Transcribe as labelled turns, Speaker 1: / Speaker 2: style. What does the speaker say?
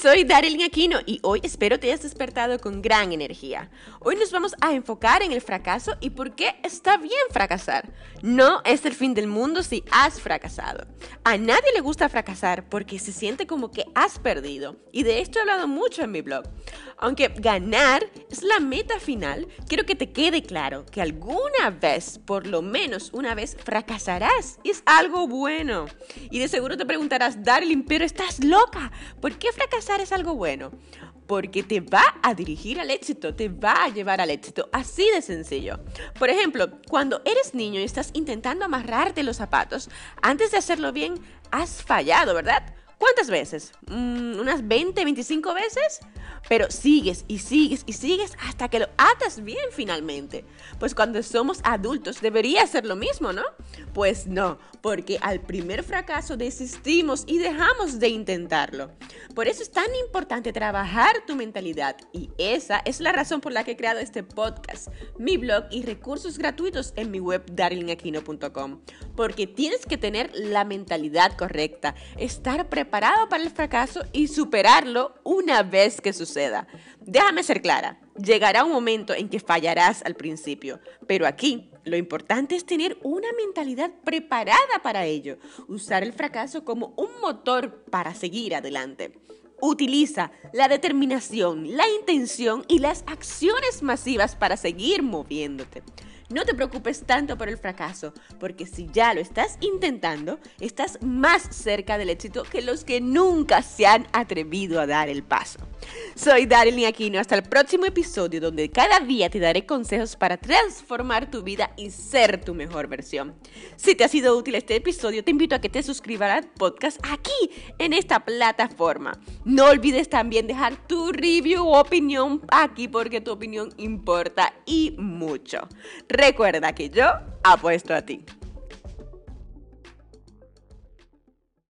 Speaker 1: soy Daryl Aquino y hoy espero te hayas despertado con gran energía. Hoy nos vamos a enfocar en el fracaso y por qué está bien fracasar. No es el fin del mundo si has fracasado. A nadie le gusta fracasar porque se siente como que has perdido. Y de esto he hablado mucho en mi blog. Aunque ganar es la meta final, quiero que te quede claro que alguna vez, por lo menos una vez, fracasarás. Es algo bueno. Y de seguro te preguntarás, Darling, pero estás loca. ¿Por qué fracasar es algo bueno? Porque te va a dirigir al éxito, te va a llevar al éxito, así de sencillo. Por ejemplo, cuando eres niño y estás intentando amarrarte los zapatos, antes de hacerlo bien, has fallado, ¿verdad? ¿Cuántas veces? Mm, ¿Unas 20, 25 veces? Pero sigues y sigues y sigues hasta que lo atas bien finalmente. Pues cuando somos adultos debería ser lo mismo, ¿no? Pues no, porque al primer fracaso desistimos y dejamos de intentarlo. Por eso es tan importante trabajar tu mentalidad y esa es la razón por la que he creado este podcast, mi blog y recursos gratuitos en mi web darlingaquino.com. Porque tienes que tener la mentalidad correcta, estar preparado para el fracaso y superarlo una vez que suceda. Déjame ser clara, llegará un momento en que fallarás al principio, pero aquí lo importante es tener una mentalidad preparada para ello, usar el fracaso como un motor para seguir adelante. Utiliza la determinación, la intención y las acciones masivas para seguir moviéndote. No te preocupes tanto por el fracaso, porque si ya lo estás intentando, estás más cerca del éxito que los que nunca se han atrevido a dar el paso. Soy Daryl Aquino, hasta el próximo episodio donde cada día te daré consejos para transformar tu vida y ser tu mejor versión. Si te ha sido útil este episodio, te invito a que te suscribas al podcast aquí, en esta plataforma. No olvides también dejar tu review o opinión aquí porque tu opinión importa y mucho. Recuerda que yo apuesto a ti.